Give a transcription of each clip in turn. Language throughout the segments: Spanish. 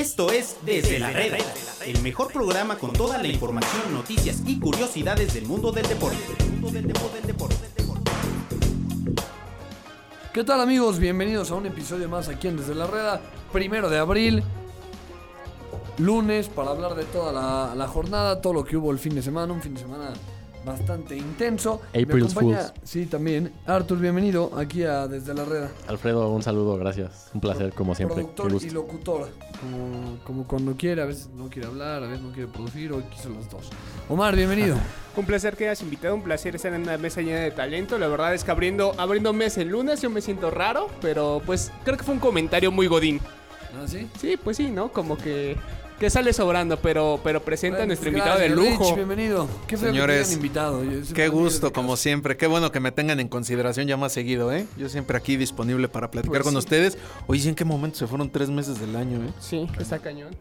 Esto es Desde la Reda, el mejor programa con toda la información, noticias y curiosidades del mundo del deporte. ¿Qué tal amigos? Bienvenidos a un episodio más aquí en Desde la Reda, primero de abril, lunes, para hablar de toda la, jornada, todo lo que hubo el fin de semana, un fin de semana bastante intenso. Acompaña- Fools. Sí, también. Artur, bienvenido aquí a Desde la Reda. Alfredo, un saludo, gracias. Un placer, como siempre. Productor y gusto. locutor. Como, como cuando quiere, a veces no quiere hablar, a veces no quiere producir, hoy quiso las dos. Omar, bienvenido. Un placer que hayas invitado, un placer estar en una mesa llena de talento. La verdad es que abriendo, abriendo mes el lunes yo me siento raro, pero pues creo que fue un comentario muy godín. ¿Ah, sí? Sí, pues sí, ¿no? Como que, que sale sobrando, pero, pero presenta a nuestro invitado de lujo. Rich, bienvenido. Qué Señores, que invitado. Qué gusto, como siempre. Qué bueno que me tengan en consideración ya más seguido, ¿eh? Yo siempre aquí disponible para platicar Pues con sí. ustedes. Oye, ¿en qué momento se fueron tres meses del año, eh? Sí, está cañón.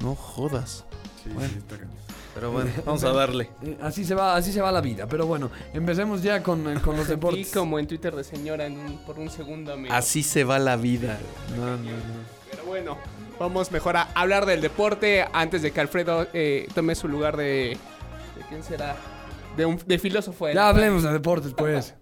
No jodas. Sí, Bueno. sí, está cañón. Pero bueno, vamos a darle. Eh, Así se va, así se va la vida. Pero bueno, empecemos ya con, eh, con los deportes. como en Twitter de señora en un- por un segundo, amigo. Así se va la vida. No, no, no. Pero bueno, vamos mejor a hablar del deporte antes de que Alfredo eh, tome su lugar de... ¿De quién será? De, un, de filósofo. de Ya hablemos de deportes, pues.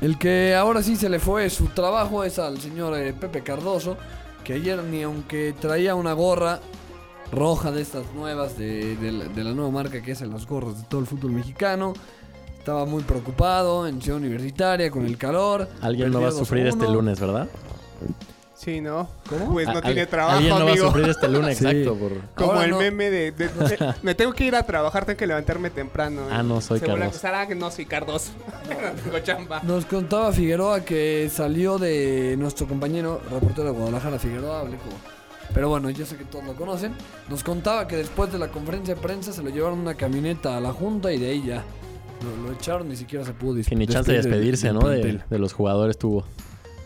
El que ahora sí se le fue su trabajo es al señor eh, Pepe Cardoso, que ayer ni aunque traía una gorra roja de estas nuevas, de, de la, de la nueva marca que hacen las gorras de todo el fútbol mexicano, estaba muy preocupado en Ciudad Universitaria con el calor. Alguien no va a sufrir este 2-1. lunes, ¿verdad? Sí, ¿no? ¿Cómo? Pues no tiene trabajo, Alguien no va a amigo. sufrir este lunes, Sí. exacto. Por... Como Ahora el no. meme de, de- de- me tengo que ir a trabajar, tengo que levantarme temprano. Ah, no, soy Se vuelve a ah, que no soy Cardoso. no tengo chamba. Nos contaba Figueroa que salió de nuestro compañero reportero de Guadalajara, Figueroa, hablé como- Pero bueno, yo sé que todos lo conocen. Nos contaba que después de la conferencia de prensa se lo llevaron una camioneta a la junta y de ahí ya lo, lo echaron, ni siquiera se pudo dis- Que ni chance de despedir despedirse, ¿no? De, los jugadores tuvo.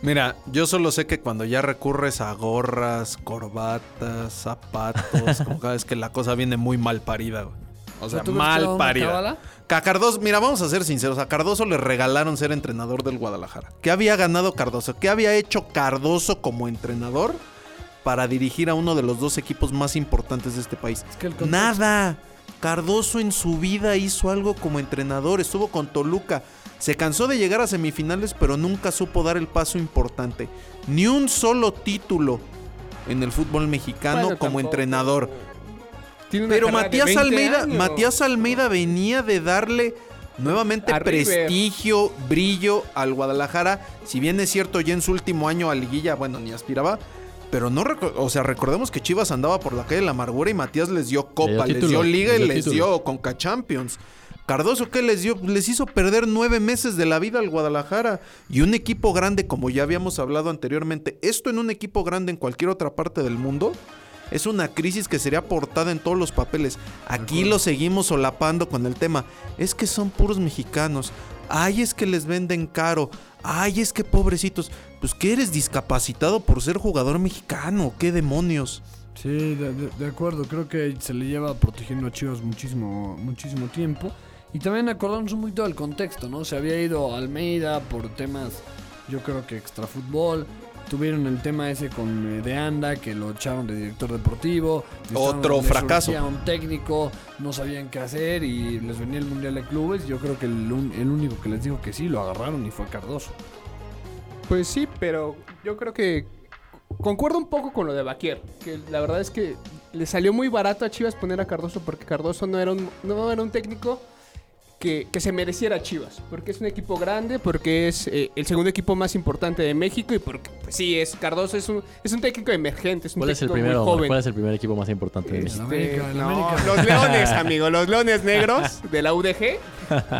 Mira, yo solo sé que cuando ya recurres a gorras, corbatas, zapatos, como cada vez que la cosa viene muy mal parida, güey. O sea, ¿tú crees que era mal parida. a Cardoso, mira, vamos a ser sinceros, a Cardoso le regalaron ser entrenador del Guadalajara. ¿Qué había ganado Cardoso? ¿Qué había hecho Cardoso como entrenador para dirigir a uno de los dos equipos más importantes de este país? Es que el contexto- Nada. Cardoso en su vida hizo algo como entrenador, estuvo con Toluca. Se cansó de llegar a semifinales, pero nunca supo dar el paso importante. Ni un solo título en el fútbol mexicano Bueno, como tampoco. entrenador. Pero Matías 20 Almeida, años. Matías Almeida venía de darle nuevamente A River. prestigio, brillo al Guadalajara. Si bien es cierto, ya en su último año a liguilla, bueno, ni aspiraba. Pero no, o sea, recordemos que Chivas andaba por la calle de la amargura y Matías les dio copa, les dio liga y les dio les dio Conca Champions. Cardoso, ¿qué les dio? Les hizo perder nueve meses de la vida al Guadalajara. Y un equipo grande, como ya habíamos hablado anteriormente, esto en un equipo grande en cualquier otra parte del mundo, es una crisis que sería portada en todos los papeles. Aquí lo seguimos solapando con el tema. Es que son puros mexicanos. Ay, es que les venden caro. Ay, es que pobrecitos. Pues que eres discapacitado por ser jugador mexicano. ¿Qué demonios? Sí, de, de- de acuerdo. Creo que se le lleva protegiendo a Chivas muchísimo, muchísimo tiempo. Y también acordarnos un poquito del contexto, ¿no? Se había ido a Almeida por temas, yo creo que extra fútbol. Tuvieron el tema ese con eh, De Anda, que lo echaron de director deportivo. Otro fracaso. un técnico, no sabían qué hacer y les venía el Mundial de Clubes. Yo creo que el, el único que les dijo que sí lo agarraron y fue Cardoso. Pues sí, pero yo creo que concuerdo un poco con lo de Baquier. Que la verdad es que le salió muy barato a Chivas poner a Cardoso porque Cardoso no era un, no era un técnico que, que se mereciera a Chivas. Porque es un equipo grande, porque es eh, el segundo equipo más importante de México y porque, pues sí, es Cardoso es un, es un técnico emergente, es un ¿Cuál es el técnico primero? muy joven. ¿Cuál es el primer equipo más importante de México? Este, América, el no, América. Los Leones, amigo, los Leones Negros de la UDG.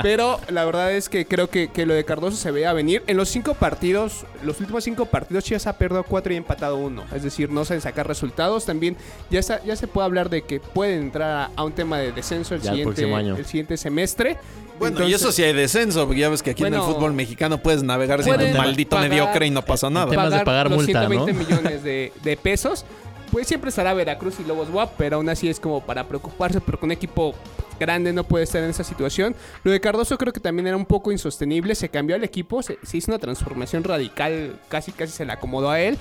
Pero la verdad es que creo que, que lo de Cardoso se veía venir. En los cinco partidos, los últimos cinco partidos, Chivas ha perdido cuatro y empatado uno. Es decir, no saben sacar resultados. También ya, sa- ya se puede hablar de que pueden entrar a, a un tema de descenso el, Ya el siguiente, próximo año. el siguiente semestre. Bueno, y eso sí hay descenso, porque ya ves que aquí en el fútbol mexicano puedes navegar siendo un maldito pagar- mediocre y no pasa nada. Temas de pagar los multa, 120 ¿no? millones de, de pesos. Pues siempre estará Veracruz y Lobos WAP, pero aún así es como para preocuparse porque un equipo grande no puede estar en esa situación. Lo de Cardoso creo que también era un poco insostenible. Se cambió al equipo, se, se hizo una transformación radical, casi casi se le acomodó a él.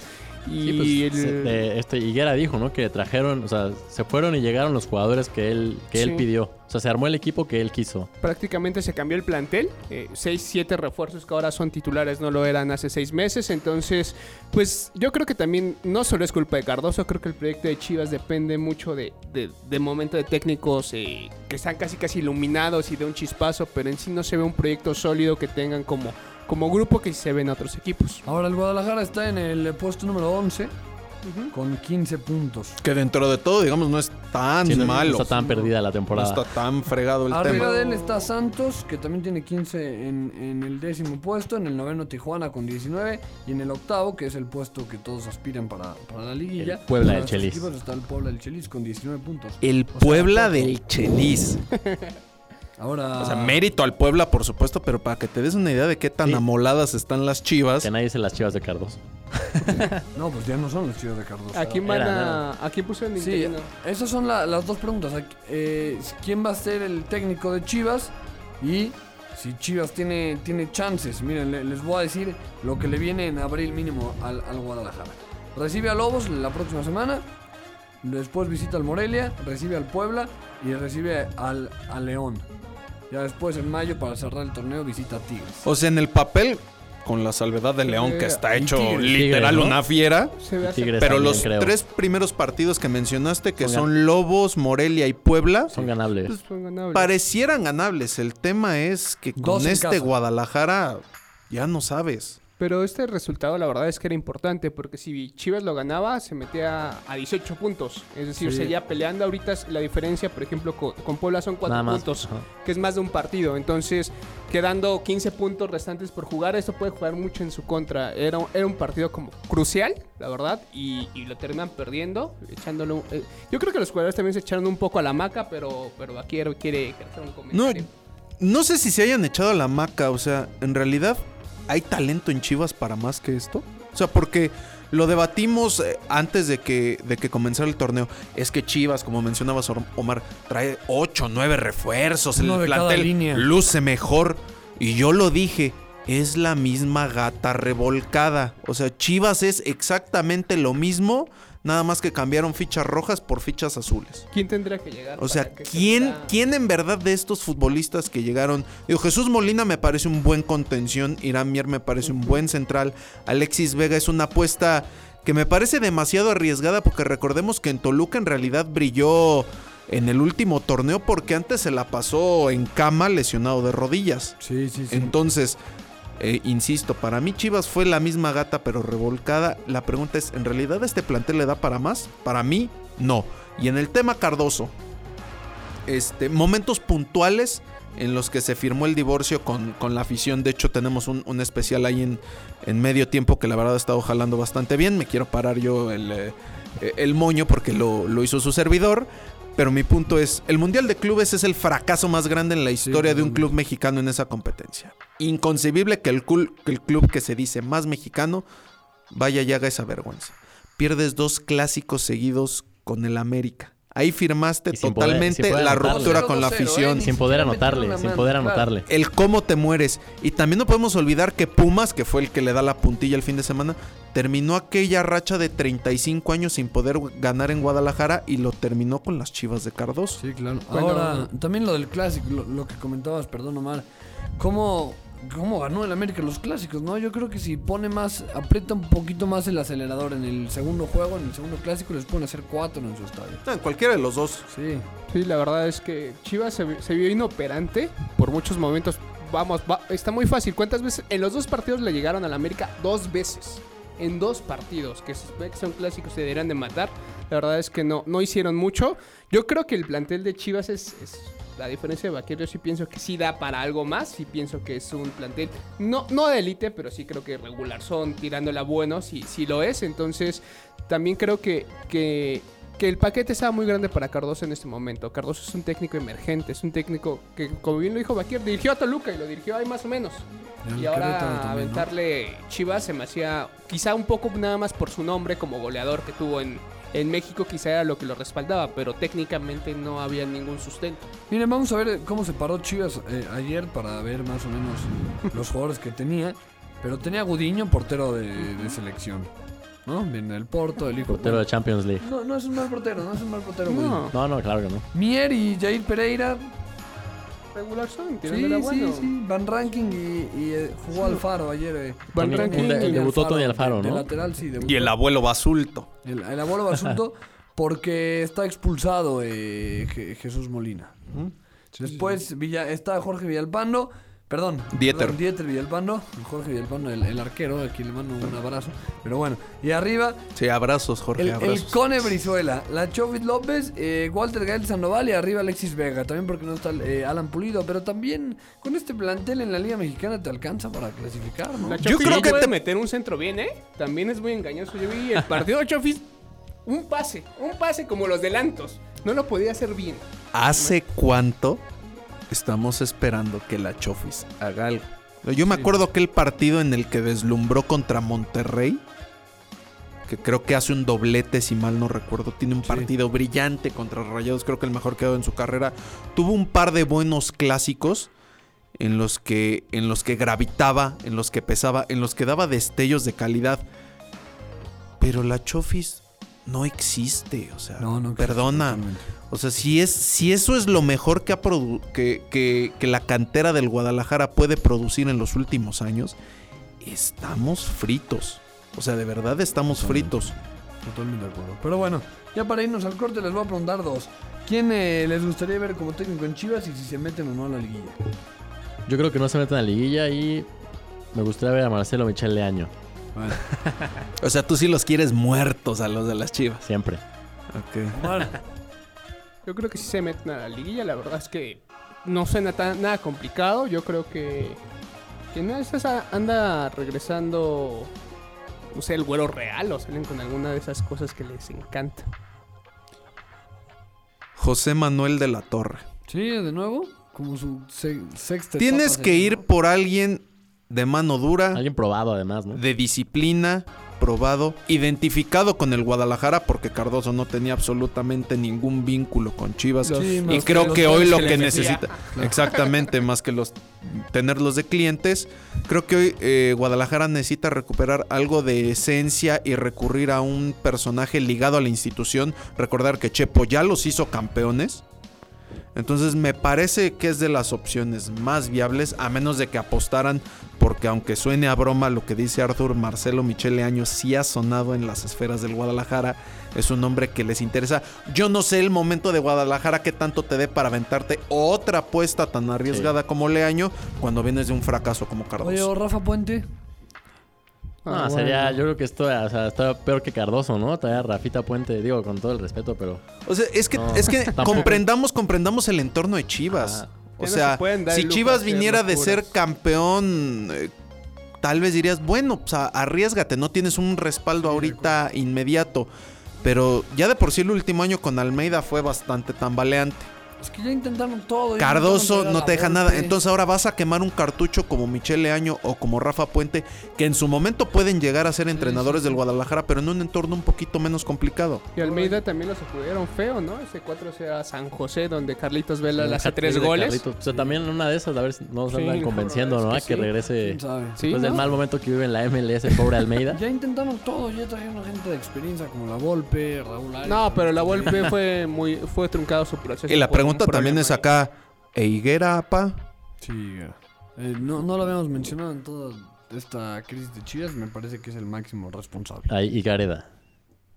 Y Sí, pues, el- se- de- este Higuera dijo, ¿no? Que trajeron, o sea, se fueron y llegaron los jugadores que él, que Sí. él pidió. O sea, se armó el equipo que él quiso. prácticamente se cambió el plantel. Eh, seis, siete refuerzos que ahora son titulares no lo eran hace seis meses. Entonces, pues yo creo que también no solo es culpa de Cardoso. Creo que el proyecto de Chivas depende mucho de, de, de momento de técnicos eh, que están casi casi iluminados y de un chispazo. Pero en sí no se ve un proyecto sólido que tengan como, como grupo que se ven otros equipos. Ahora el Guadalajara está en el puesto número 11 Ujú. con 15 puntos. Que dentro de todo, digamos, no es tan Sí, no- malo. No está tan perdida la No temporada. está tan fregado el Arriba tema. de él está Santos, que también tiene 15 en, en el décimo puesto. En el noveno Tijuana con 19. Y en el octavo, que es el puesto que todos aspiran para, para la liguilla. El Puebla del Chelis. Está el Puebla del Chelis con 19 puntos. El O sea, Puebla del Chelis. Ahora. O sea, mérito al Puebla, por supuesto, pero para que te des una idea de qué tan Sí. amoladas están las chivas. Que nadie se las chivas de Cardoso. No, pues ya no son los chivos de Cardoso. ¿A quién van Era, a.? ¿A quién pusieron Sí, esas son la- las dos preguntas. Eh, ¿Quién va a ser el técnico de Chivas? Y si Chivas tiene, tiene chances. Miren, le- les voy a decir lo que le viene en abril mínimo al, al Guadalajara. Recibe a Lobos la próxima semana. Después visita al Morelia, recibe al Puebla y recibe al, al León. Ya después en mayo para cerrar el torneo visita a Tigres. O sea, en el papel, con la salvedad de León, que está hecho Tigres. literal una fiera. Tigres Pero también, los creo. tres primeros partidos que mencionaste, que Son son Lobos, Morelia y Puebla, son ganables. Pues, son ganables. parecieran ganables. El tema es que Dos con este casa. Guadalajara ya no sabes. Pero este resultado la verdad es que era importante porque si Chivas lo ganaba se metía a 18 puntos. Es decir, Sí. seguía peleando. Ahorita la diferencia, por ejemplo, con, con Puebla son 4 Nada más. puntos, Ajá. que es más de un partido. Entonces, quedando 15 puntos restantes por jugar, esto puede jugar mucho en su contra. Era, un- era un partido como crucial, la verdad, y, y lo terminan perdiendo, echándolo... eh, yo creo que los jugadores también se echaron un poco a la maca, pero, pero aquí quiere, quiere hacer un No, comentario. no sé si se hayan echado a la maca. O sea, en realidad, ¿hay talento en Chivas para más que esto? O sea, porque lo debatimos eh, antes de que, de que comenzara el torneo. Es que Chivas, como mencionabas, Omar, trae 8, 9 refuerzos. Uno el plantel línea. luce mejor. Y yo lo dije. Es la misma gata revolcada. O sea, Chivas es exactamente lo mismo. Nada más que cambiaron fichas rojas por fichas azules. ¿Quién tendría que llegar? O sea, ¿quién, ¿quién en verdad de estos futbolistas que llegaron? Digo, Jesús Molina me parece un buen contención, Irán Mier me parece un buen central, Alexis Vega es una apuesta que me parece demasiado arriesgada porque recordemos que en Toluca en realidad brilló en el último torneo porque antes se la pasó en cama lesionado de rodillas. Sí, sí, sí. Entonces, eh, insisto, para mí Chivas fue la misma gata pero revolcada. La pregunta es, ¿en realidad este plantel le da para más? Para mí, no. Y en el tema Cardoso, este, momentos puntuales en los que se firmó el divorcio con, con la afición. De hecho, tenemos un, un especial ahí en, en medio tiempo que la verdad ha estado jalando bastante bien. Me quiero parar yo el, eh, el moño porque lo, lo hizo su servidor. Pero mi punto es, el Mundial de Clubes es el fracaso más grande en la historia de un club mexicano en esa competencia. Inconcebible que el, cul- que el club que se dice más mexicano vaya y haga esa vergüenza. Pierdes dos clásicos seguidos con el América. Ahí firmaste totalmente poder la anotarle. ruptura con la 2-0, afición. ¿eh? Sin poder anotarle, sin poder claro. anotarle. El cómo te mueres. Y también no podemos olvidar que Pumas, que fue el que le da la puntilla el fin de semana, terminó aquella racha de 35 años sin poder ganar en Guadalajara y lo terminó con las chivas de Cardoso. Sí, claro. Bueno. Ahora, también lo del clásico, lo, lo que comentabas, perdón Omar. ¿Cómo, ¿Cómo ganó el América los clásicos, no? Yo creo que si pone más, aprieta un poquito más el acelerador en el segundo juego, en el segundo clásico, les pueden hacer cuatro en su estadio. No, en cualquiera de los dos. Sí. Sí, la verdad es que Chivas se, vi- se vio inoperante por muchos momentos. Vamos, va- está muy fácil. ¿Cuántas veces? En los dos partidos le llegaron al América dos veces. En dos partidos, que se supone que son clásicos, se deberían de matar. La verdad es que no, no hicieron mucho. Yo creo que el plantel de Chivas es, es- la diferencia de Vaquero. Yo sí pienso que sí da para algo más. Sí pienso que es un plantel, no, no de élite, pero sí creo que regular son, tirándola bueno, sí, sí lo es. Entonces, también creo que, que, que el paquete estaba muy grande para Cardoso en este momento. Cardoso es un técnico emergente, es un técnico que, como bien lo dijo Baquier, dirigió a Toluca y lo dirigió ahí más o menos. Y ahora aventarle Chivas se me hacía quizá un poco nada más por su nombre como goleador que tuvo en, en México quizá era lo que lo respaldaba, pero técnicamente no había ningún sustento. Miren, vamos a ver cómo se paró Chivas eh, ayer para ver más o menos los jugadores que tenía. Pero tenía a Gudiño, portero de, de selección. ¿No? Bien, el Porto, el hijo. Portero de Champions League. No, no es un mal portero, no es un mal portero. Gudiño. No, No, no, claro que no. Mier y Jair Pereira. Regular son, Sí, tirándole a sí, bueno. sí. Van Ranking y, y, eh, jugó Alfaro ayer. eh. Van También Ranking de- y debutó Tony Alfaro, de- de ¿no? lateral, sí. debutó. Y el abuelo Basulto. El, el abuelo Basulto porque está expulsado eh, Je- Jesús Molina. Después Villa, está Jorge Villalpando. Perdón. Dieter. perdón, Dieter Villalpando. Jorge Villalpando, el, el arquero. Aquí le mando un abrazo. Pero bueno. Y arriba, Sí, abrazos, Jorge, el, el abrazos. Cone Brizuela. La Chovit López. eh, Walter Gael Sandoval. Y arriba Alexis Vega. También porque no está eh, Alan Pulido. Pero también con este plantel en la Liga Mexicana te alcanza para clasificar, ¿no? La Yo creo que puede te- meter un centro bien, ¿eh? También es muy engañoso. Yo vi el partido de Chofis, un pase, un pase como los delantos. No lo podía hacer bien. ¿Hace cuánto estamos esperando que la Chofis haga algo? Yo me acuerdo aquel partido en el que deslumbró contra Monterrey. Que creo que hace un doblete, si mal no recuerdo. Tiene un partido brillante contra Rayados. Creo que el mejor que ha dado en su carrera. Tuvo un par de buenos clásicos. En los que. En los que gravitaba. En los que pesaba. En los que daba destellos de calidad. Pero la Chofis no existe. O sea. No, no. perdona. O sea, si, es, si eso es lo mejor que, ha produ- que, que- que la cantera del Guadalajara puede producir en los últimos años, estamos fritos. O sea, de verdad estamos Totalmente. fritos. Totalmente de acuerdo. Pero bueno, ya para irnos al corte les voy a preguntar dos. ¿Quién eh, les gustaría ver como técnico en Chivas y si se meten o no a la liguilla? Yo creo que no se meten a la liguilla y me gustaría ver a Marcelo Michel Leaño. Bueno, O sea, tú sí los quieres muertos a los de las chivas. Siempre. Yo creo que si se meten a la liguilla, la verdad es que no suena tan, nada complicado. Yo creo que, que no es esa, anda regresando, no sé, el güero real o salen con alguna de esas cosas que les encanta. José Manuel de la Torre. sí, de nuevo, como su se- sexta. Tienes etapa que ir por alguien de mano dura, Alguien probado además, ¿no? de disciplina, probado, identificado con el Guadalajara, porque Cardoso no tenía absolutamente ningún vínculo con Chivas. Sí, Y creo que hoy lo que necesita, exactamente, más que los tenerlos de clientes, creo que hoy eh, Guadalajara necesita recuperar algo de esencia y recurrir a un personaje ligado a la institución. Recordar que Chepo ya los hizo campeones. Entonces me parece que es de las opciones más viables, a menos de que apostaran, porque aunque suene a broma lo que dice Arthur, Marcelo Michele Año sí ha sonado en las esferas del Guadalajara, es un hombre que les interesa. Yo no sé el momento de Guadalajara que tanto te dé para aventarte otra apuesta tan arriesgada como Leaño cuando vienes de un fracaso como Cardoso. Oye, Rafa Puente. No, Ah, sería, bueno. yo creo que esto o sea, está peor que Cardoso, ¿no? Traer a Rafita Puente, digo, con todo el respeto, pero O sea, es que, No, es que tampoco. comprendamos, comprendamos el entorno de Chivas. Ajá. O no sea, se si Chivas viniera de ser campeón, eh, tal vez dirías, bueno, pues arriesgate, no tienes un respaldo ahorita inmediato. Pero ya de por sí el último año con Almeida fue bastante tambaleante. Es que ya intentaron todo. Cardoso no te deja nada. Volpe. Entonces ahora vas a quemar un cartucho como Michele Año o como Rafa Puente, que en su momento pueden llegar a ser entrenadores sí, del sí. Guadalajara, pero en un entorno un poquito menos complicado. Y Almeida también lo sacudieron feo, ¿no? Ese 4 sea San José, donde Carlitos Vela le un hace tres goles. Carlitos. O sea, también una de esas, a ver si nos Sí, andan convenciendo, ¿no? es que regrese después del ¿no? mal momento que vive en la MLS, el pobre Almeida. Ya intentaron todo, ya trajeron gente de experiencia como la Volpe, Raúl Arias. No, pero la Volpe fue muy fue truncado su proceso. Y la por un también es acá, ¿e Higuera, apa? Sí, eh, no, no lo habíamos mencionado en toda esta crisis de Chivas, me parece que es el máximo responsable. Ahí, y Gareda,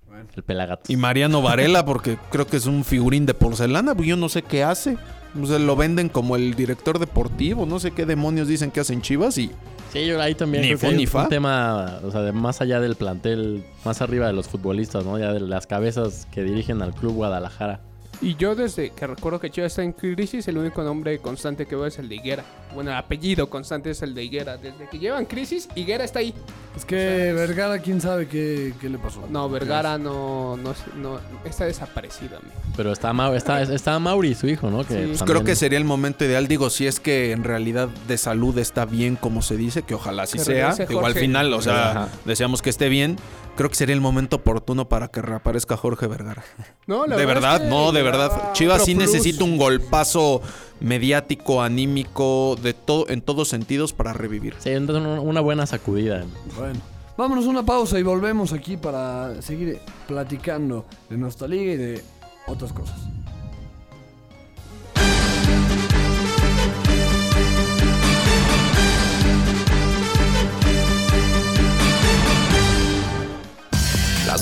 Bueno. el pelagato. Y Mariano Varela, porque creo que es un figurín de porcelana, pues yo no sé qué hace. O sea, lo venden como el director deportivo, no sé qué demonios dicen que hacen Chivas y Sí, yo ahí también Ni creo que fu hay ni un fa. tema, o sea, de más allá del plantel, más arriba de los futbolistas, ¿no? Ya de las cabezas que dirigen al club Guadalajara. Y yo desde que recuerdo que Chivas está en crisis, el único nombre constante que veo es el de Higuera. Bueno, el apellido constante es el de Higuera. Desde que llevan crisis, Higuera está ahí. Es que Vergara, quién sabe qué, qué le pasó. No, Vergara no, no, no- está desaparecido, amigo. Pero está, está, está Mauri, su hijo, ¿no? Que Sí. Pues también- creo que sería el momento ideal. Digo, si es que en realidad de salud está bien como se dice, que ojalá así Que sea. Digo, al final, o sea, Ajá. deseamos que esté bien. Creo que sería el momento oportuno para que reaparezca Jorge Vergara. No, la de verdad, es que no, de verdad. Chivas sí necesita un golpazo mediático, anímico, de todo, en todos sentidos para revivir. Sí, entonces una- una buena sacudida. Bueno, vámonos a una pausa y volvemos aquí para seguir platicando de nuestra liga y de otras cosas.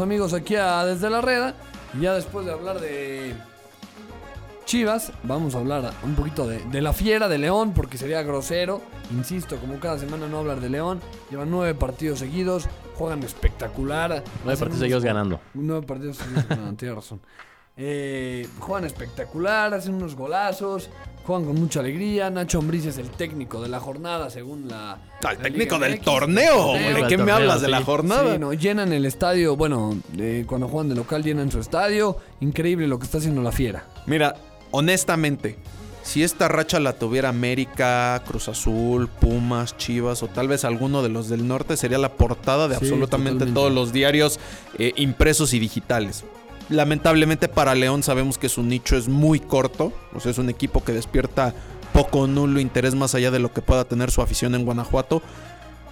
Amigos aquí a Desde la Reda. Y ya después de hablar de Chivas, vamos a hablar un poquito de, de la fiera de León, porque sería grosero. Insisto, como cada semana no hablar de León. Llevan nueve partidos seguidos, juegan espectacular. Nueve partidos seguidos ganando. Nueve partidos seguidos ganando, tienes razón. Eh, juegan espectacular, hacen unos golazos, juegan con mucha alegría. Nacho Ambriz es el técnico de la jornada, según la. Al la técnico Liga del MX. torneo. ¿De qué me hablas? ¿De la jornada? Sí, no, llenan el estadio, bueno, eh, cuando juegan de local llenan su estadio. Increíble lo que está haciendo la fiera. Mira, honestamente, si esta racha la tuviera América, Cruz Azul, Pumas, Chivas o tal vez alguno de los del norte, sería la portada de Sí, absolutamente totalmente. todos los diarios eh, impresos y digitales. Lamentablemente para León sabemos que su nicho es muy corto, o sea, es un equipo que despierta poco o nulo interés más allá de lo que pueda tener su afición en Guanajuato.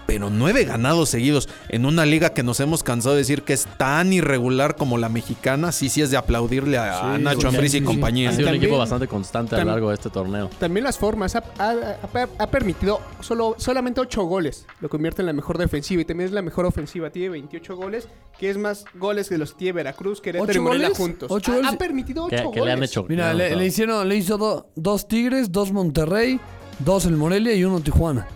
Pero nueve ganados seguidos en una liga que nos hemos cansado de decir que es tan irregular como la mexicana, sí, sí es de aplaudirle a, Nacho Ambriz sí, y sí. compañía. Ha sido un equipo bastante constante a lo largo de este torneo. También las formas. Ha, ha- ha- ha permitido solo, solamente 8 goles. Lo convierte en la mejor defensiva y también es la mejor ofensiva. Tiene 28 goles, que es más goles que los que tiene Veracruz, Querétaro y ¿Ocho Morelia goles? juntos. ¿Ocho Ha- goles? Ha, permitido 8 ¿Qué, goles. qué le han hecho? Mira, No, le, no. le hicieron, le hizo do- dos Tigres, dos Monterrey, dos el Morelia y uno Tijuana.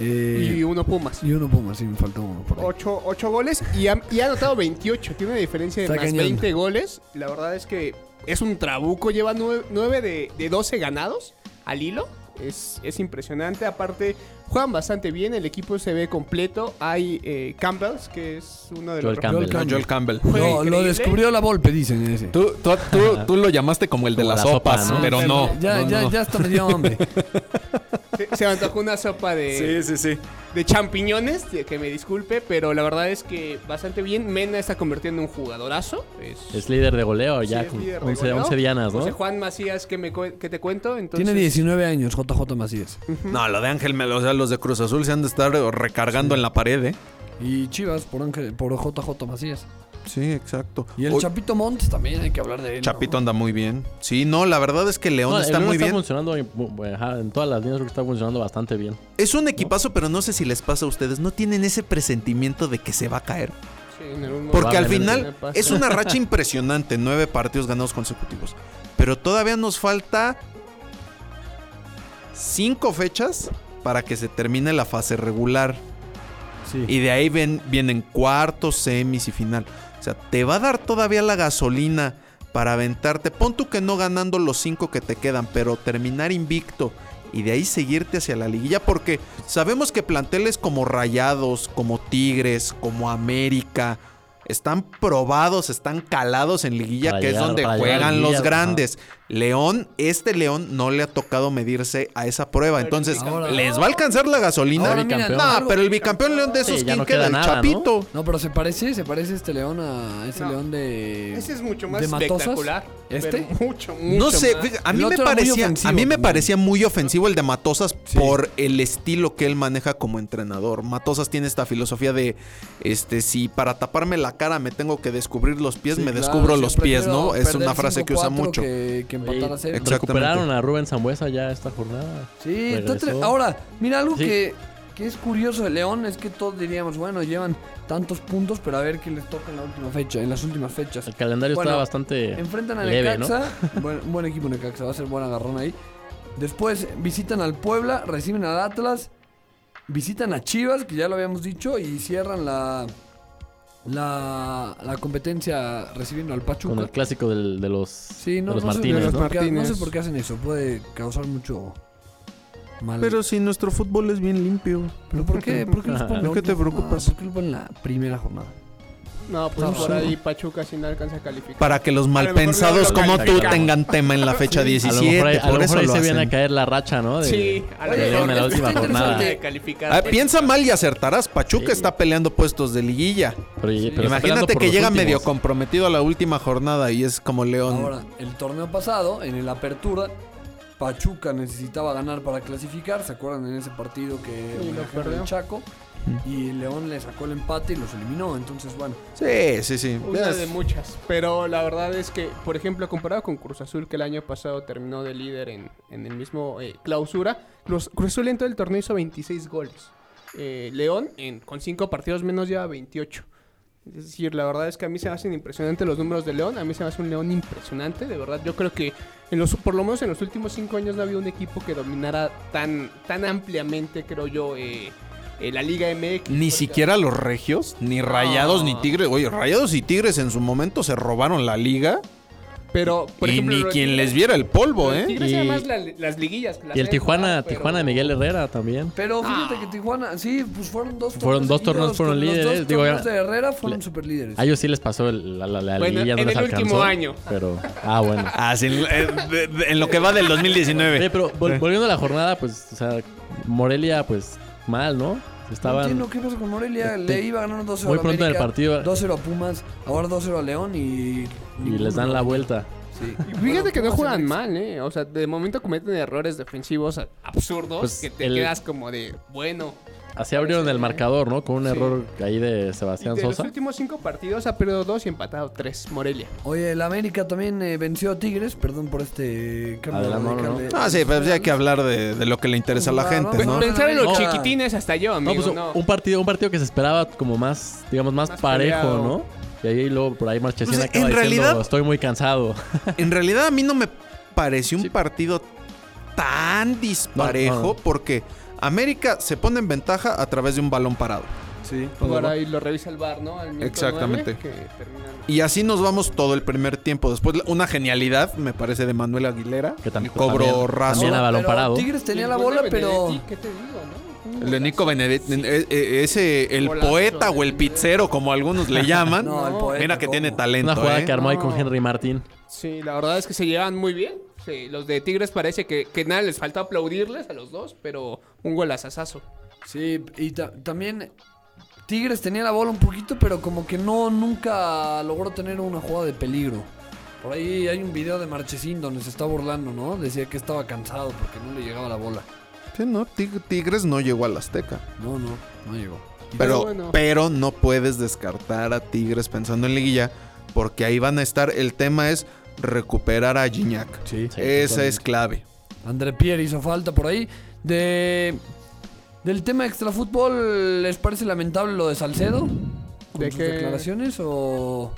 Eh, Y uno Pumas. y uno Pumas, sí, me faltó uno por ahí. 8, goles y ha, y ha anotado 28. Tiene una diferencia de Está más cañón. 20 goles. La verdad es que es un trabuco. Lleva 9, de, de 12 ganados al hilo. Es, es impresionante. Aparte, juegan bastante bien. El equipo se ve completo. Hay eh, Campbells, que es uno de Joel los... Campbell. No, Joel Campbell. Juega Lo, descubrió la Volpe, dicen ese. Tú, tú, tú- tú lo llamaste como el de Como las la sopa, sopas, ¿no? pero no. Ya, no, ya, no. ya hasta me dio hambre. Se, se me antojó una sopa de, Sí, sí, sí. de champiñones. Que me disculpe, pero la verdad es que bastante bien. Mena está convirtiendo en un jugadorazo. Es, Es líder de goleo ya es con líder de 11, goleo. 11 dianas, ¿no? José Juan Macías, que, me, que te cuento. Entonces, Tiene 19 años, JJ Macías. No, lo de Ángel Melo, o sea, los de Cruz Azul se han de estar recargando en la pared, ¿eh? Y Chivas por, Ángel- por JJ Macías. Sí, exacto. Y el O- Chapito Montes también hay que hablar de él. ¿no? Chapito anda muy bien. Sí, no, la verdad es que León No, el está León muy está bien. funcionando en- en todas las líneas creo que está funcionando bastante bien. Es un equipazo, pero no sé si les pasa a ustedes. ¿No tienen ese presentimiento de que se va a caer? sí, Porque al final es una racha impresionante. Nueve partidos ganados consecutivos. Pero todavía nos falta cinco fechas para que se termine la fase regular. Sí. Y de ahí ven- vienen cuartos, semis y final. O sea, te va a dar todavía la gasolina para aventarte. Pon tú que no ganando los cinco que te quedan, pero terminar invicto y de ahí seguirte hacia la liguilla. Porque sabemos que planteles como Rayados, como Tigres, como América, están probados, están calados en liguilla, que es donde juegan liguilla, los ajá. grandes. León, este León no le ha tocado medirse a esa prueba. Entonces, ¿les va a alcanzar la gasolina? No, pero el bicampeón León de esos, ¿quién no queda? queda El. Chapito. No, pero se parece, se parece este león a ese león de. Ese es mucho más de Matosas. espectacular. ¿Este? pero Mucho, mucho No sé, más. a mí me parecía, ofensivo a mí me parecía muy ofensivo el de Matosas Sí. por el estilo que él maneja como entrenador. Matosas tiene esta filosofía de, este, si para taparme la cara me tengo que descubrir los pies, Sí, me claro, descubro los pies, ¿no? Es una frase que usa 5-4 mucho. Que, que empatar a Oye, cero. Exactamente. recuperaron a Rubén Zambuesa ya esta jornada. Sí, ahora, mira algo Sí. que, que es curioso de León es que todos diríamos, bueno, llevan tantos puntos, pero a ver qué les toca en la última fecha, en las últimas fechas. El calendario Bueno, está bastante Enfrentan a leve, ¿no? Necaxa, buen, buen equipo Necaxa, va a ser buen agarrón ahí. Después visitan al Puebla, reciben al Atlas, visitan a Chivas, que ya lo habíamos dicho, y cierran la la, la competencia recibiendo al Pachuca. Con el clásico del- de los, Sí, no, de los no sé- Martínez, no sé ¿no? por qué- no sé por qué hacen eso, puede causar mucho mal. Pero si nuestro fútbol es bien limpio. ¿Pero por qué? ¿Por qué los ponen? ¿Por qué te preocupas? ¿Por qué lo ponen en la primera jornada? No, pues No, por sí. ahí Pachuca sí no alcanza a calificar. Para que los malpensados como tú tengan tema en la fecha A 17. lo mejor ahí, a lo por mejor eso ahí lo se viene a caer la racha, ¿no? De, Sí, a lo de mejor León en la última jornada. Ah, piensa mal y acertarás. Pachuca Sí. está peleando puestos de liguilla. Pero, pero Imagínate que llega últimos. medio comprometido a la última jornada y es como León. Ahora, el torneo pasado, en el Apertura, Pachuca necesitaba ganar para clasificar. ¿Se acuerdan en ese partido que Sí, lo perdió. Chaco? Y León le sacó el empate y los eliminó. Entonces, bueno. Sí, sí, sí. Una de muchas. Pero la verdad es que, por ejemplo, comparado con Cruz Azul, que el año pasado terminó de líder en, en el mismo eh, clausura, Cruz, Cruz Azul en todo el torneo hizo 26 goles. Eh, León, en, con 5 partidos menos, lleva 28. Es decir, la verdad es que a mí se me hacen impresionantes los números de León. A mí se me hace un León impresionante, de verdad. Yo creo que, en los, por lo menos en los últimos 5 años, no había un equipo que dominara tan, tan ampliamente, creo yo, eh, eh, la Liga MX. Ni siquiera los regios, ni rayados, ni tigres. Oye, rayados y tigres en su momento se robaron la liga. Pero, por y ejemplo, ni los quien les viera el polvo, ¿eh? Tigres Y- además la- las liguillas. las Y el Tijuana, jugado, pero- Tijuana de Miguel Herrera también. Pero fíjate que Tijuana, sí, pues fueron dos Fueron dos torneos, fueron con los líderes, Dos digo, torneos de Herrera fueron le- super líderes. A ellos sí les pasó el- la, la, la Bueno, liguilla, no en les el alcanzó. último año. Pero, ah, bueno. Ah, sí, en, en- en lo que va del 2019. Oye, pero vol- volviendo a la jornada, pues, o sea, Morelia, pues, mal, ¿no? No Estaban... entiendo qué pasa con Morelia. Este, Le iba ganando 2-0 muy a pronto en el partido. 2-0 a Pumas, ahora 2-0 a León y... y les dan la vuelta. Sí. Fíjate que no juegan mal, ¿eh? O sea, de momento cometen errores defensivos absurdos Pues que te el- quedas como de, bueno. Así abrieron el marcador, ¿no? Con un Sí. error ahí de Sebastián de los Sosa. últimos cinco partidos ha perdido dos y empatado tres. Morelia. Oye, el América también eh, venció a Tigres, perdón por este cambio Adelante, no, no, de- Ah, sí, pero sí hay que hablar de, de lo que le interesa a la gente, Pues, ¿no? no, Pensar en los no. chiquitines hasta yo, No, amigo. pues no. un partido, un partido que se esperaba como más, digamos, más, Más parejo, peleado. ¿no? Y ahí luego por ahí Marchesín Pues, acaba en diciendo, realidad- estoy muy cansado. En realidad a mí no me pareció un partido tan disparejo No, no. porque América se pone en ventaja a través de un balón parado. Sí. Ahora ahí lo revisa el bar, ¿no? Al Exactamente. nueve, que terminan- Y así nos vamos todo el primer tiempo. Después una genialidad, me parece, de Manuel Aguilera. Que también- raso. también a balón Pero parado. Tigres tenía la bola, pero... ¿Qué te digo, no? El de Nico. Benedetti, eh, eh, ese, el Golazo poeta de o el pizzero, como algunos le llaman. No, el poeta, Mira que ¿cómo? tiene talento. Una jugada ¿eh? que armó ahí con. Henry Martín. Sí, la verdad es que se llevan muy bien. Sí, los de Tigres parece que, que nada les falta aplaudirles a los dos, pero un golazazazo. Sí, y ta- también Tigres tenía la bola un poquito, pero como que no nunca logró tener una jugada de peligro. Por ahí hay un video de Marchesín donde se está burlando, ¿no? Decía que estaba cansado porque no le llegaba la bola. Sí, no, Tig- Tigres no llegó al Azteca. No, no, no llegó. Pero, bueno. pero no puedes descartar a Tigres pensando en liguilla, porque ahí van a estar. El tema es recuperar a Gignac. Sí. Sí, Esa totalmente. es clave. André Pierre hizo falta por ahí. De del tema extrafútbol, ¿les parece lamentable lo de Salcedo? ¿Con ¿De sus qué? declaraciones o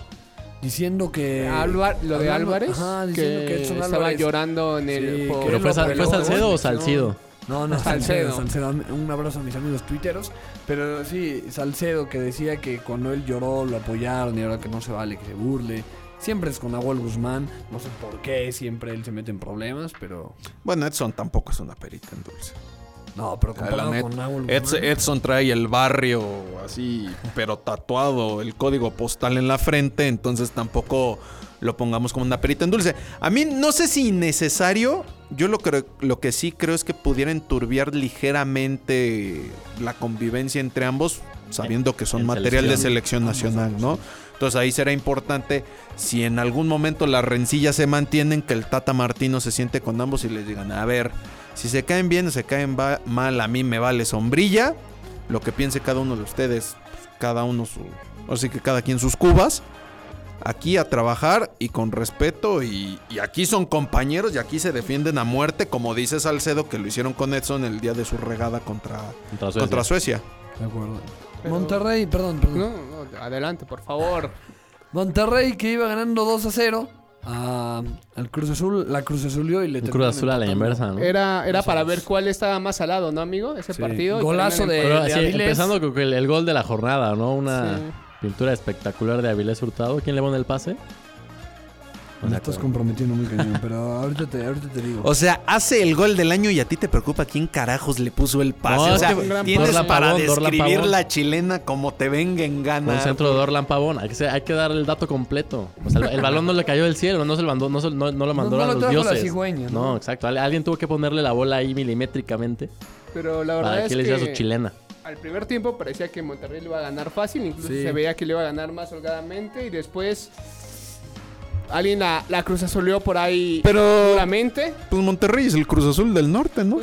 diciendo que Álvar- lo de hablando- Álvarez, ajá, diciendo que, que Edson estaba Álvarez llorando en el... Sí, por- que ¿Pero fue, Salcedo o no. Salcido? No, no, Salcedo. Salcedo. Salcedo. Un abrazo a mis amigos tuiteros. Pero sí, Salcedo que decía que cuando él lloró lo apoyaron y ahora que no se vale que se burle. Siempre es con Nahuel Guzmán. No sé por qué siempre él se mete en problemas, pero... Bueno, Edson tampoco es una perita en dulce. No, pero comparado net- con Nahuel Guzmán... Edson trae el barrio así, pero tatuado, el código postal en la frente, entonces tampoco lo pongamos como una perita en dulce. A mí no sé si innecesario, yo lo, creo, lo que sí creo es que pudiera enturbiar ligeramente la convivencia entre ambos, sabiendo que son en material de selección. nacional, ¿no? Entonces ahí será importante si en algún momento las rencillas se mantienen, que el Tata Martino se siente con ambos y les digan, a ver, si se caen bien o se caen mal, a mí me vale sombrilla, lo que piense cada uno de ustedes, pues, cada uno su, así que cada quien sus cubas, aquí a trabajar y con respeto y, y aquí son compañeros y aquí se defienden a muerte, como dice Salcedo que lo hicieron con Edson el día de su regada contra, Contra Suecia. contra Suecia. De acuerdo. Pero- Monterrey, perdón, perdón. No, no, adelante, por favor. Monterrey que iba ganando 2 a 0 a- al Cruz Azul, la Cruz Azulió y le Un Cruz Azul a la inversa, ¿no? Era, era para ver cuál estaba más salado, ¿no, amigo? Ese Sí. partido. Golazo de- Pero, sí, Avilés. empezando con el, el gol de la jornada, ¿no? Una Sí. pintura espectacular de Avilés Hurtado. ¿Quién le pone el pase? Me estás comprometiendo muy cañón, pero ahorita te, ahorita te digo. O sea, hace el gol del año y a ti te preocupa quién carajos le puso el pase. No, o sea, tienes Dorlan para Pavón, Dorlan describir la chilena como te venga en gana. Un centro de Orlan Pavón. Hay que, hay que dar el dato completo. O sea, el, el balón no le cayó del cielo, no, se lo mandó, no, se- no- no lo mandó no a lo los dioses. cigüeña, ¿no? ¿no? exacto. Al- Alguien tuvo que ponerle la bola ahí milimétricamente Pero la verdad para es que le hiciera su chilena. al primer tiempo parecía que Monterrey le iba a ganar fácil. Incluso Sí. se veía que le iba a ganar más holgadamente. Y después alguien la, la cruz azulió por ahí Pero- duramente. Pues Monterrey es el Cruz Azul del Norte, ¿no?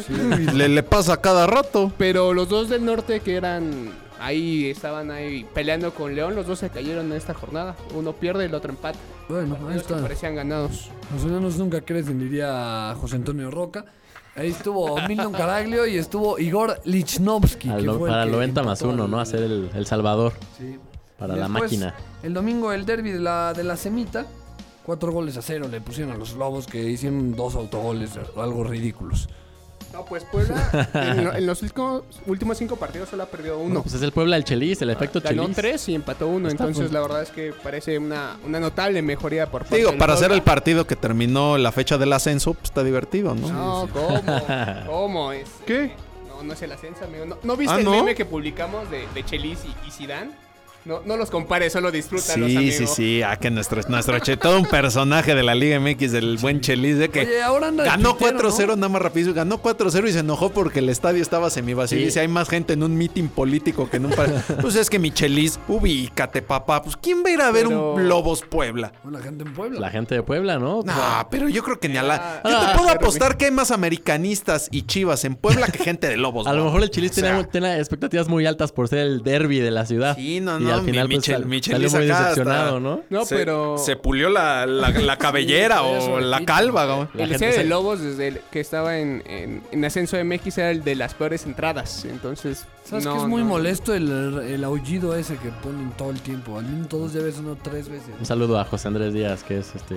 le, le pasa cada rato. Pero los dos del norte que eran ahí, estaban ahí peleando con León, los dos se cayeron en esta jornada. Uno pierde y el otro empate. bueno, ahí Los que está. parecían ganados. Los enanos nunca crecen, diría José Antonio Roca. Ahí estuvo Milton Caraglio y estuvo Igor Lichnowsky. Al que no- fue el para el que 90 más empató 1, al- ¿no? Hacer el, el Salvador Sí. para Y la después, máquina. El domingo el derby de la, de la semita. Cuatro goles a cero le pusieron a los Lobos que hicieron dos autogoles, algo ridículos. No, pues Puebla en, lo- en los últimos, últimos cinco partidos solo ha perdido uno. No, pues es el Puebla del Chelis, el efecto Ganó Chelis. tres y empató uno. Está entonces, la verdad es que parece una, una notable mejoría por parte Digo, del para hacer Puebla. el partido que terminó la fecha del ascenso, pues está divertido, ¿no? No, ¿cómo? ¿Cómo es? ¿Qué? No, no es el ascenso, amigo. ¿No, ¿no viste Ah, el ¿no? meme que publicamos de, de Chelis y, y Zidane? No, no los compares, solo disfrútalos, Sí, amigo. sí, sí. Ah, que nuestro, nuestro che, todo un personaje de la Liga MX, del buen Chelis, de que Oye, ahora ganó tuitero, 4-0, ¿no? nada más rápido. Ganó 4-0 y se enojó porque el estadio estaba semivacío. Sí. Y dice, hay más gente en un meeting político que en un... par-". pues es que mi Chelis, ubícate, papá. Pues ¿quién va a ir a ver Pero- un Lobos Puebla? Con la gente en Puebla. La gente de Puebla, ¿no? No, pero yo creo que ni a la... Yo Ah, te puedo pero apostar que hay más americanistas y chivas en Puebla que gente de Lobos. A lo mejor el Chelis O sea, tenía, tenía expectativas muy altas por ser el derby de la ciudad. Sí, no, no, al final mi pues, Chel- sal- mi salió Chelis muy decepcionado, hasta- ¿no? No, se, pero... Se pulió la, la, la cabellera Sí, o la calva, güey. La El de Lobos, desde el que estaba en, en, en ascenso MX, era el de las peores entradas. Entonces, ¿Sabes no, que es muy no. molesto el, el aullido ese que ponen todo el tiempo? Al minuto dos ya ves uno tres veces. Un saludo a José Andrés Díaz, que es este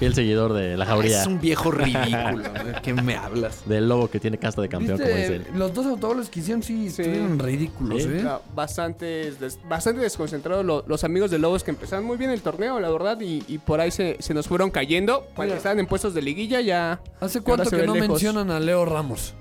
fiel seguidor de la jauría. Es un viejo ridículo. ¿De qué me hablas? Del lobo que tiene casta de campeón, como dice ¿Viste? él. Los dos autogoles que hicieron sí, Sí. estuvieron ridículos. ¿eh? Bastante, des- bastante desconcentrados lo- los amigos de Lobos que empezaron muy bien el torneo, la verdad, y, y por ahí se, se nos fueron cayendo. Cuando Oye. estaban en puestos de liguilla ya... ¿Hace cuánto que no lejos. mencionan a Leo Ramos?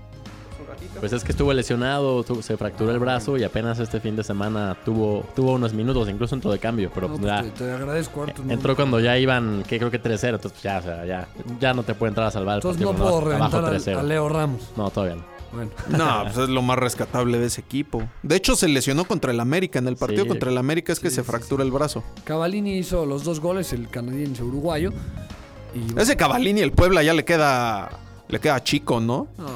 Pues es que estuvo lesionado, se fracturó el brazo y apenas este fin de semana tuvo, tuvo unos minutos, incluso entró de cambio, pero No, pues pues ya te, te agradezco harto. no. entró cuando ya iban, que creo que 3-0, entonces pues ya, o sea, ya, ya no te puede entrar a salvar el Entonces partido. no puedo abajo reventar a, 3-0. Leo Ramos. No, todavía no. Bueno, No, pues es lo más rescatable de ese equipo. De hecho, se lesionó contra el América. En el partido Sí. contra el América es que Sí, se sí, fractura el brazo. Cavallini hizo los dos goles, el canadiense uruguayo. Y Ese Cavalini, el Puebla ya le queda. Le queda chico, ¿no? No,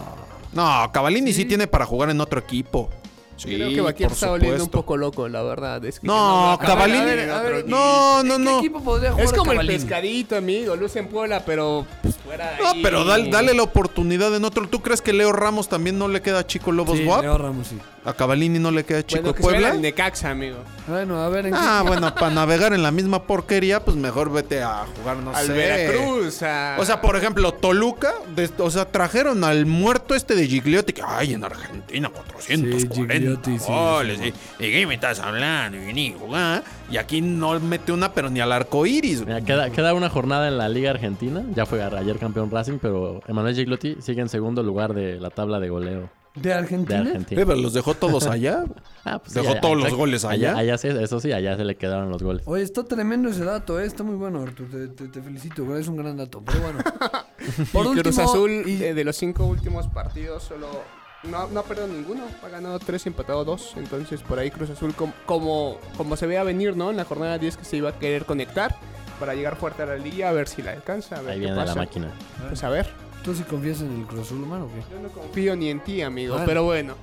No, Cavalini sí, Sí. tiene para jugar en otro equipo. Sí, Creo que Baquier está oliendo un poco loco, la verdad. Es que No, que Cavallini- a ver, a ver, a ver, a ver, No, no, ¿qué no. equipo podría jugar Es como el pescadito, amigo. Luce en Puebla, pero pues, fuera No, ahí. pero dale, dale la oportunidad en otro. ¿Tú crees que Leo Ramos también no le queda chico Lobos Sí, Guap? Leo Ramos, sí. A Cavalini no le queda chico Bueno, que se vaya Puebla. al Necaxa, amigo. Bueno, a ver, ¿en qué- Ah, bueno, para navegar en la misma porquería, pues mejor vete a jugar, no Al sé. Veracruz. a- O sea, por ejemplo, Toluca, o sea, trajeron al muerto este de Gigliotti, que ay, en Argentina, 440 Sí, Sí, goles, sí, y, y qué me estás hablando, y ni jugar. Y aquí no mete una, pero ni al arco iris. Mira, queda, queda una jornada en la Liga Argentina. Ya fue ayer campeón Racing, pero Emanuel Giglotti sigue en segundo lugar de la tabla de goleo. ¿De de Argentina? Argentina. Eh, pero los dejó todos allá. Ah, pues Dejó todos los goles allá. Allá, sí, eso sí, allá se le quedaron los goles. Oye, está tremendo ese dato, ¿eh? Está muy bueno, Artur. Te, te- te felicito, es un gran dato. Pero bueno. y Cruz Azul, y- eh, de los cinco últimos partidos, solo no, no ha perdido ninguno. Ha ganado tres y empatado dos. Entonces, por ahí Cruz Azul, com- como, como se veía venir, ¿no? En la jornada 10 que se iba a querer conectar para llegar fuerte a la liga, a ver si la alcanza. A ver Ahí qué viene pasa. la máquina. Pues a ver. ¿Tú sí confías en el Cruz Azul, humano o qué? Yo no confío ni en ti, amigo, Bueno. pero bueno.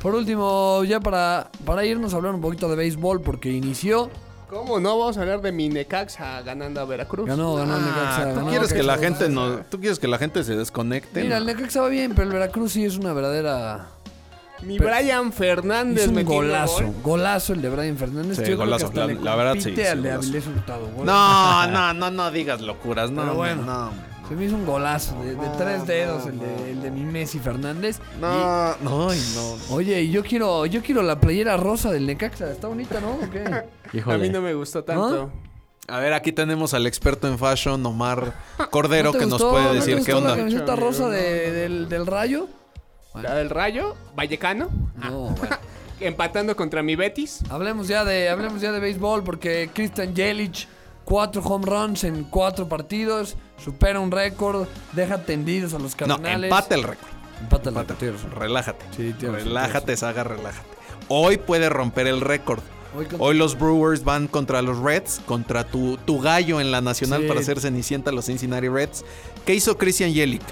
Por último, ya para, para irnos a hablar un poquito de béisbol, porque inició, ¿Cómo no? Vamos a hablar de mi Necaxa ganando a Veracruz. ganó, ganó el Necaxa. Ah, ¿tú, ganó quieres que la gente no, ¿Tú quieres que la gente se desconecte? Mira, el Necaxa va bien, pero el Veracruz sí es una verdadera... Mi Pero- Brian Fernández Es un metiendo golazo, gol. golazo el de Brian Fernández. Sí, Yo creo que golazo, hasta la- le la verdad, sí, compite sí, al de golazo. Avilés Hurtado. Gol. No, no, no, no digas locuras. No, Pero bueno. no, hombre, Se me hizo un golazo de, de tres dedos el de, el de mi Messi Fernández. no. No, ay, no. Oye, y yo quiero, yo quiero la playera rosa del Necaxa. Está bonita, ¿no? ¿O qué? Híjole. A mí no me gustó tanto. A ver, aquí tenemos al experto en fashion, Omar Cordero, ¿No te que nos gustó? puede ¿No te decir qué gustó la onda. camiseta rosa de- del, del Rayo? La del Rayo, Vallecano, No, bueno. empatando contra mi Betis. Hablemos ya de, hablemos ya de béisbol porque Christian Jelic, cuatro home runs en cuatro partidos, supera un récord, deja tendidos a los No, cardenales. empate el récord. Empata el récord. Relájate. Sí, tienes relájate, Saga, relájate. Hoy puede romper el récord. Hoy los Brewers van contra los Reds, contra tu, tu gallo en la nacional Sí. para hacer cenicienta los Cincinnati Reds. ¿Qué hizo Christian Yelich?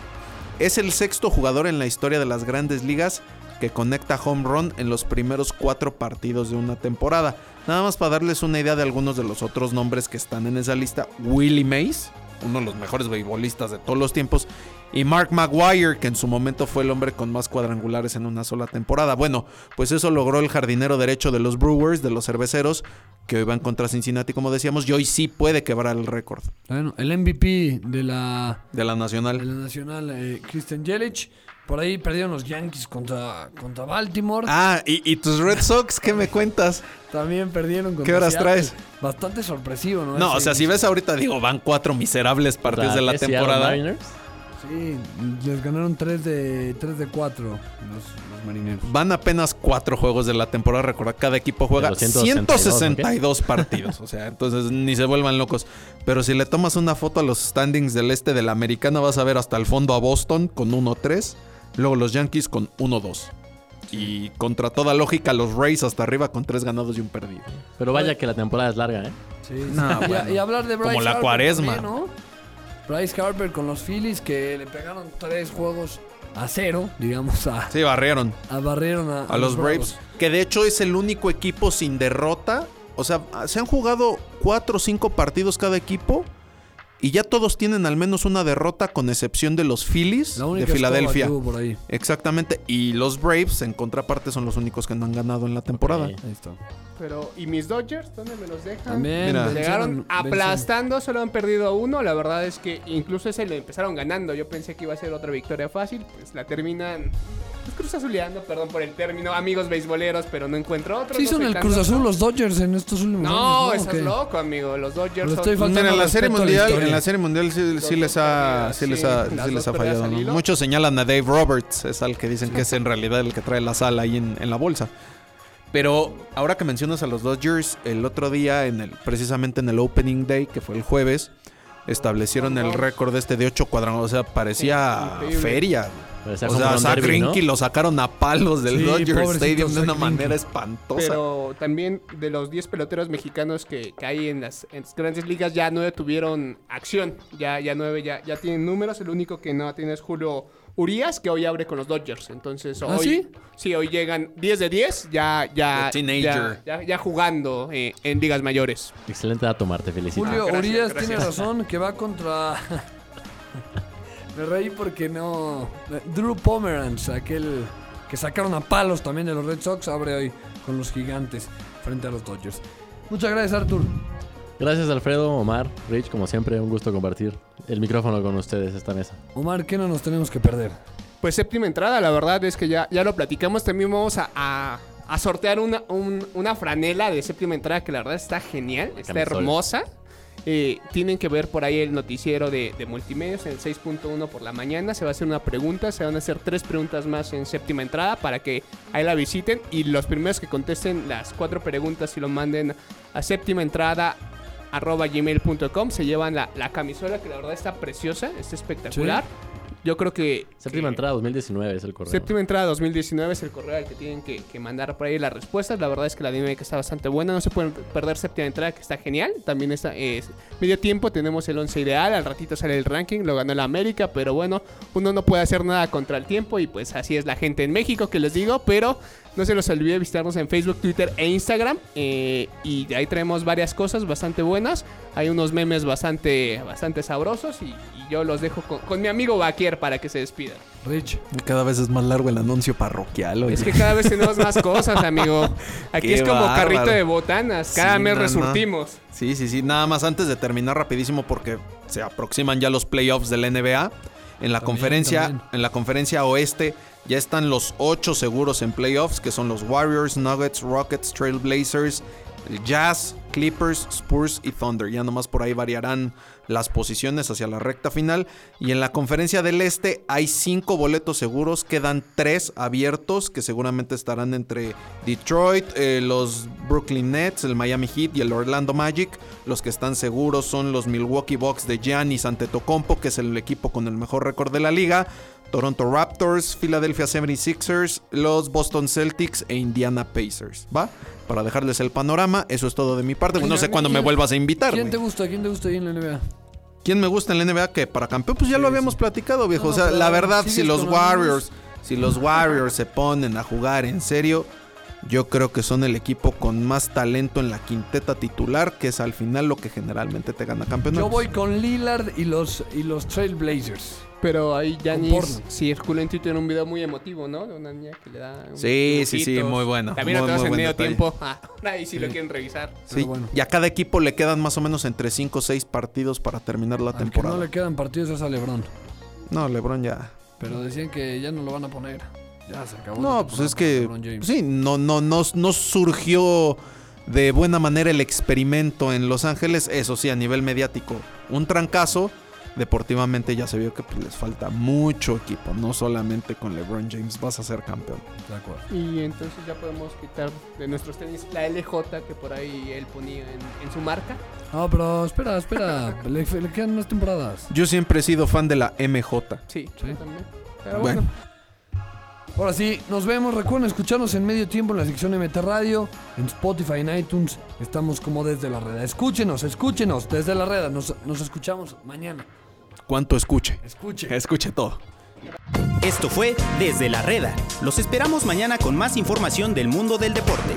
Es el sexto jugador en la historia de las grandes ligas que conecta home run en los primeros cuatro partidos de una temporada. Nada más para darles una idea de algunos de los otros nombres que están en esa lista. Willie Mays, uno de los mejores beisbolistas de todos los tiempos. Y Mark Maguire, que en su momento fue el hombre con más cuadrangulares en una sola temporada. Bueno, pues eso logró el jardinero derecho de los Brewers, de los cerveceros, que hoy van contra Cincinnati, como decíamos, y hoy sí puede quebrar el récord Bueno, el MVP de la, de la de nacional. la nacional, eh, Christian Jelic. Por ahí perdieron los Yankees contra, contra Baltimore. Ah, ¿y, y tus Red Sox qué me cuentas? También perdieron contra ¿Qué horas Seattle. traes? Bastante sorpresivo, ¿no? No, Ese- o sea, si ves ahorita, digo, van cuatro miserables partidos de la ¿qué, Seattle temporada. Mariners? Sí, les ganaron 3 de, 3 de 4 los, los marineros. Van apenas cuatro juegos de la temporada. Recordad, cada equipo juega De los 162, 162 partidos. O sea, entonces ni se vuelvan locos. Pero si le tomas una foto a los standings del este de la americana, vas a ver hasta el fondo a Boston con 1-3. Luego los Yankees con 1-2. Y contra toda lógica, los Rays hasta arriba con tres ganados y un perdido. Pero vaya que la temporada es larga, ¿eh? Sí, No, sí. Y, bueno. y hablar de Bryce Como la Harper cuaresma. también, ¿no? Bryce Harper con los Phillies que le pegaron tres juegos a cero, digamos, a, Sí, barrieron. a barrieron a, a los Braves. Que de hecho es el único equipo sin derrota. O sea, se han jugado cuatro o cinco partidos cada equipo. Y ya todos tienen al menos una derrota, con excepción de los Phillies La de Filadelfia. por ahí. Exactamente. Y los Braves, en contraparte, son los únicos que no han ganado en la temporada. Ahí está. Pero, ¿y mis Dodgers? ¿Dónde me los dejan? También Mira. Llegaron aplastando, solo han perdido uno. La verdad es que incluso ese lo empezaron ganando. Yo pensé que iba a ser otra victoria fácil. Pues la terminan pues, cruz azuleando, perdón por el término, amigos beisboleros, pero no encuentro otro. Sí, no son el Cruz. Azul los Dodgers en estos últimos No, años. estás ¿O qué? loco, amigo. Los Dodgers son... estoy faltando Mira, en la serie la mundial, en la serie mundial sí, les ha, sí les ha, sí les ha fallado. ¿no? Muchos señalan a Dave Roberts, es al que dicen que es en realidad el que trae la sala ahí en, en la bolsa. Pero ahora que mencionas a los Dodgers, el otro día, en el, precisamente en el Opening Day, que fue el jueves, establecieron el récord este de 8 cuadrangulares. O sea, parecía Increíble. O sea. Greinke lo sacaron a palos del Sí, Dodger Stadium de una manera espantosa. Pero también de los 10 peloteros mexicanos que, que hay en las, en las grandes ligas, ya 9 tuvieron acción. Ya, ya 9 ya, ya tienen números. El único que no tiene es Julio Urias, que hoy abre con los Dodgers. Entonces, ¿Ah, hoy. sí? hoy llegan 10 de 10, ya, ya, ya, ya, ya jugando eh, en ligas mayores. Excelente dato, Marte. Felicito. Julio Ah, gracias, Urias gracias. tiene razón que va contra. Me reí porque no. Drew Pomeranz, aquel que sacaron a palos también de los Red Sox, abre hoy con los gigantes frente a los Dodgers. Muchas gracias, Arthur. Gracias, Alfredo, Omar, Rich. Como siempre, un gusto compartir el micrófono con ustedes esta mesa. Omar, ¿qué no nos tenemos que perder? Pues séptima entrada, la verdad es que ya, ya lo platicamos. También vamos a, a- a sortear una, un- una franela de séptima entrada que la verdad está genial, está hermosa. Eh, tienen que ver por ahí el noticiero de, de multimedios en el 6.1 por la mañana. Se va a hacer una pregunta, se van a hacer tres preguntas más en séptima entrada para que ahí la visiten. Y los primeros que contesten las cuatro preguntas y lo manden a séptima entrada arroba gmail.com se llevan la, la camisola que la verdad está preciosa, está espectacular. Yo creo que... Séptima que- entrada 2019 es el correo. Séptima entrada 2019 es el correo al que tienen que, que mandar por ahí las respuestas. La verdad es que la dinámica está bastante buena. No se pueden perder séptima entrada, que está genial. También está es medio tiempo. Tenemos el 11 ideal. Al ratito sale el ranking. Lo ganó el América. Pero bueno, uno no puede hacer nada contra el tiempo. Y pues así es la gente en México que les digo. Pero no se los olvide visitarnos en Facebook, Twitter e Instagram. eh, y ahí traemos varias cosas bastante buenas. Hay unos memes bastante, bastante sabrosos. Y, y yo los dejo con, con mi amigo Para que se despida. Rich. Cada vez es más largo el anuncio parroquial. oye. Es que cada vez tenemos más cosas, amigo. Aquí Qué es como bárbaro. carrito de botanas. Cada Sí, mes no. resurtimos. Sí, sí, sí. Nada más antes de terminar rapidísimo porque se aproximan ya los playoffs de la NBA. En la conferencia, también. en la conferencia oeste ya están los ocho seguros en playoffs, que son los Warriors, Nuggets, Rockets, Trailblazers, el Jazz, Clippers, Spurs y Thunder. Ya nomás por ahí variarán las posiciones hacia la recta final. Y en la conferencia del este hay cinco boletos seguros, quedan tres abiertos que seguramente estarán entre Detroit, eh, los Brooklyn Nets, el Miami Heat y el Orlando Magic. Los que están seguros son los Milwaukee Bucks de Giannis Antetokounmpo, que es el equipo con el mejor récord de la liga. Toronto Raptors, Philadelphia 76ers, los Boston Celtics e Indiana Pacers. ¿Va? Para dejarles el panorama, eso es todo de mi parte. No sé cuándo me ¿Quién- vuelvas a invitar. ¿Quién güey. te gusta? ¿Quién te gusta ahí en la NBA? ¿Quién me gusta en la NBA que para campeón? Pues ya lo habíamos platicado, viejo. No, o sea, la verdad, si los Warriors, si los Warriors se ponen a jugar en serio, yo creo que son el equipo con más talento en la quinteta titular, que es al final lo que generalmente te gana campeón. Yo voy con Lillard y los, y los Trailblazers. Pero ahí Janis Portland. circuló en Twitter un video muy emotivo, ¿no? De una niña que le da. unos Sí, sí, sí, muy bueno. También Muy, lo tenemos muy en medio detalle. tiempo. Ah, ahí sí, lo quieren revisar. Sí, Pero bueno. y a cada equipo le quedan más o menos entre 5 o 6 partidos para terminar la Al que temporada. no le quedan partidos es a LeBron. No, LeBron ya. Pero decían que ya no lo van a poner. Ya se acabó. No, pues es que sí, no, no, no, no surgió de buena manera el experimento en Los Ángeles. Eso sí, a nivel mediático, un trancazo. Deportivamente ya se vio que pues, les falta mucho equipo, no solamente con LeBron James vas a ser campeón. De acuerdo. Y entonces ya podemos quitar de nuestros tenis la LJ que por ahí él ponía en, en su marca. No, pero espera, espera. le, le quedan unas temporadas. Yo siempre he sido fan de la MJ. Sí, Sí. yo también. Pero Bueno. bueno. Ahora sí, nos vemos. Recuerden escucharnos en medio tiempo en la sección MT Radio, en Spotify, en iTunes. Estamos como desde la red. Escúchenos, escúchenos desde la red. Nos, nos escuchamos mañana. ¿Cuánto escuche? Escuche. Escuche todo. Esto fue Desde la Reda. Los esperamos mañana con más información del mundo del deporte.